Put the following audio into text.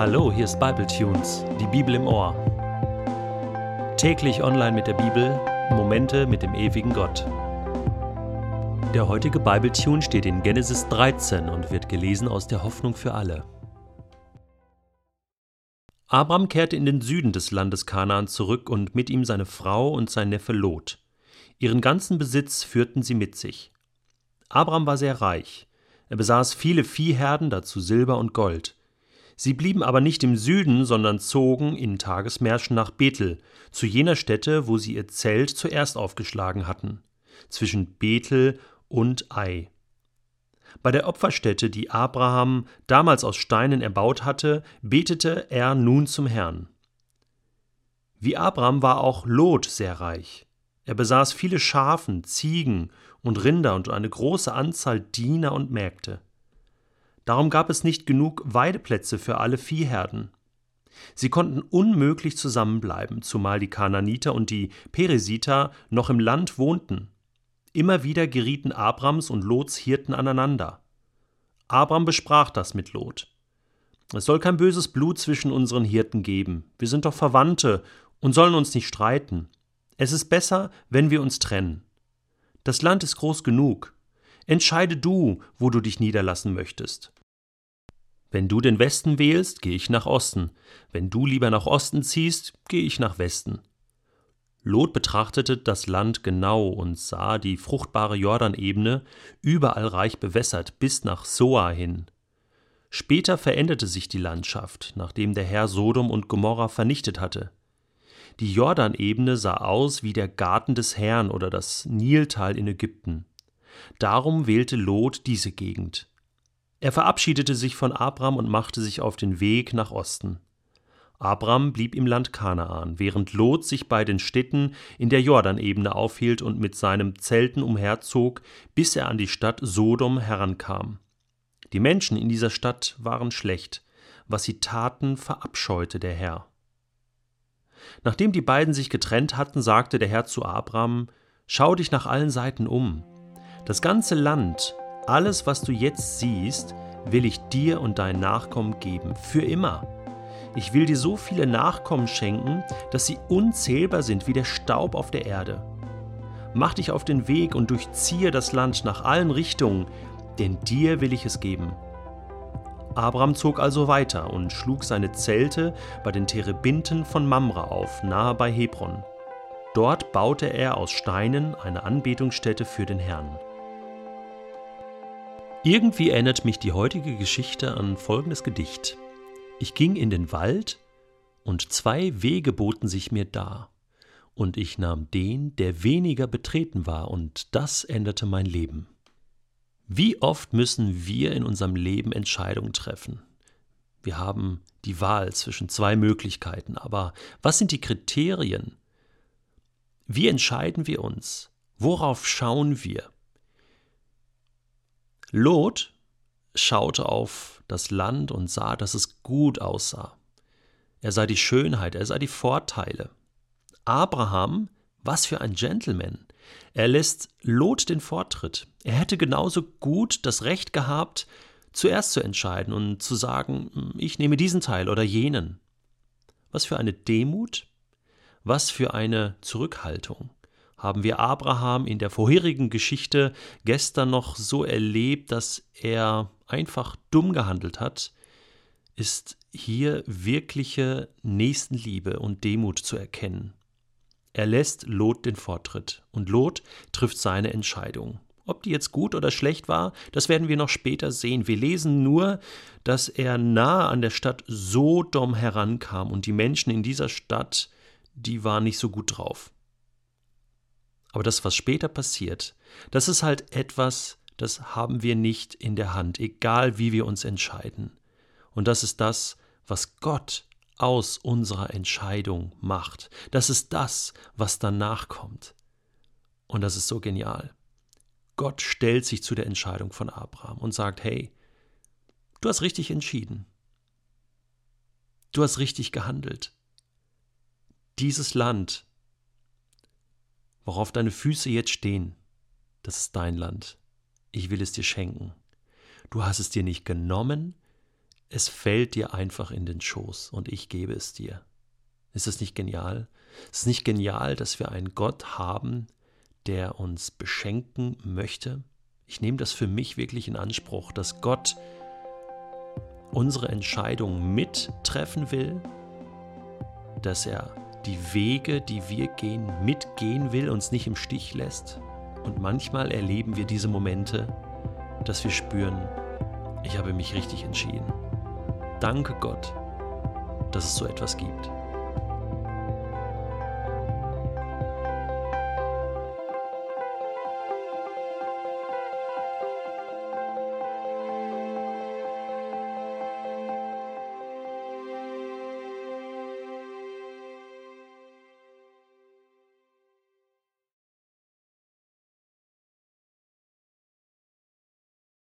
Hallo, hier ist Bible Tunes, die Bibel im Ohr. Täglich online mit der Bibel, Momente mit dem ewigen Gott. Der heutige Bible Tune steht in Genesis 13 und wird gelesen aus der Hoffnung für alle. Abraham kehrte in den Süden des Landes Kanaan zurück und mit ihm seine Frau und sein Neffe Lot. Ihren ganzen Besitz führten sie mit sich. Abraham war sehr reich. Er besaß viele Viehherden, dazu Silber und Gold. Sie blieben aber nicht im Süden, sondern zogen in Tagesmärschen nach Bethel, zu jener Stätte, wo sie ihr Zelt zuerst aufgeschlagen hatten, zwischen Bethel und Ai. Bei der Opferstätte, die Abraham damals aus Steinen erbaut hatte, betete er nun zum Herrn. Wie Abraham war auch Lot sehr reich. Er besaß viele Schafen, Ziegen und Rinder und eine große Anzahl Diener und Mägde. Darum gab es nicht genug Weideplätze für alle Viehherden. Sie konnten unmöglich zusammenbleiben, zumal die Kananiter und die Peresiter noch im Land wohnten. Immer wieder gerieten Abrams und Lots Hirten aneinander. Abram besprach das mit Lot. Es soll kein böses Blut zwischen unseren Hirten geben. Wir sind doch Verwandte und sollen uns nicht streiten. Es ist besser, wenn wir uns trennen. Das Land ist groß genug. Entscheide du, wo du dich niederlassen möchtest. Wenn du den Westen wählst, gehe ich nach Osten. Wenn du lieber nach Osten ziehst, gehe ich nach Westen. Lot betrachtete das Land genau und sah die fruchtbare Jordanebene, überall reich bewässert, bis nach Soa hin. Später veränderte sich die Landschaft, nachdem der Herr Sodom und Gomorra vernichtet hatte. Die Jordanebene sah aus wie der Garten des Herrn oder das Niltal in Ägypten. Darum wählte Lot diese Gegend. Er verabschiedete sich von Abram und machte sich auf den Weg nach Osten. Abram blieb im Land Kanaan, während Lot sich bei den Städten in der Jordanebene aufhielt und mit seinem Zelten umherzog, bis er an die Stadt Sodom herankam. Die Menschen in dieser Stadt waren schlecht, was sie taten, verabscheute der Herr. Nachdem die beiden sich getrennt hatten, sagte der Herr zu Abram Schau dich nach allen Seiten um. Das ganze Land, alles, was du jetzt siehst, will ich dir und deinen Nachkommen geben, für immer. Ich will dir so viele Nachkommen schenken, dass sie unzählbar sind wie der Staub auf der Erde. Mach dich auf den Weg und durchziehe das Land nach allen Richtungen, denn dir will ich es geben. Abraham zog also weiter und schlug seine Zelte bei den Terebinten von Mamra auf, nahe bei Hebron. Dort baute er aus Steinen eine Anbetungsstätte für den Herrn. Irgendwie erinnert mich die heutige Geschichte an folgendes Gedicht. Ich ging in den Wald, und zwei Wege boten sich mir dar, und ich nahm den, der weniger betreten war, und das änderte mein Leben. Wie oft müssen wir in unserem Leben Entscheidungen treffen? Wir haben die Wahl zwischen zwei Möglichkeiten, aber was sind die Kriterien? Wie entscheiden wir uns? Worauf schauen wir? Lot schaute auf das Land und sah, dass es gut aussah. Er sah die Schönheit, er sah die Vorteile. Abraham, was für ein Gentleman. Er lässt Lot den Vortritt. Er hätte genauso gut das Recht gehabt, zuerst zu entscheiden und zu sagen, hm, ich nehme diesen Teil oder jenen. Was für eine Demut, was für eine Zurückhaltung haben wir Abraham in der vorherigen Geschichte gestern noch so erlebt, dass er einfach dumm gehandelt hat, ist hier wirkliche Nächstenliebe und Demut zu erkennen. Er lässt Lot den Vortritt und Lot trifft seine Entscheidung. Ob die jetzt gut oder schlecht war, das werden wir noch später sehen. Wir lesen nur, dass er nahe an der Stadt Sodom herankam und die Menschen in dieser Stadt, die waren nicht so gut drauf. Aber das, was später passiert, das ist halt etwas, das haben wir nicht in der Hand, egal wie wir uns entscheiden. Und das ist das, was Gott aus unserer Entscheidung macht. Das ist das, was danach kommt. Und das ist so genial. Gott stellt sich zu der Entscheidung von Abraham und sagt, hey, du hast richtig entschieden. Du hast richtig gehandelt. Dieses Land, worauf deine Füße jetzt stehen, das ist dein Land. Ich will es dir schenken. Du hast es dir nicht genommen, es fällt dir einfach in den Schoß und ich gebe es dir. Ist das nicht genial? Ist es nicht genial, dass wir einen Gott haben, der uns beschenken möchte? Ich nehme das für mich wirklich in Anspruch, dass Gott unsere Entscheidungen mittreffen will, dass er die Wege, die wir gehen, mitgehen will, uns nicht im Stich lässt. Und manchmal erleben wir diese Momente, dass wir spüren, ich habe mich richtig entschieden. Danke Gott, dass es so etwas gibt.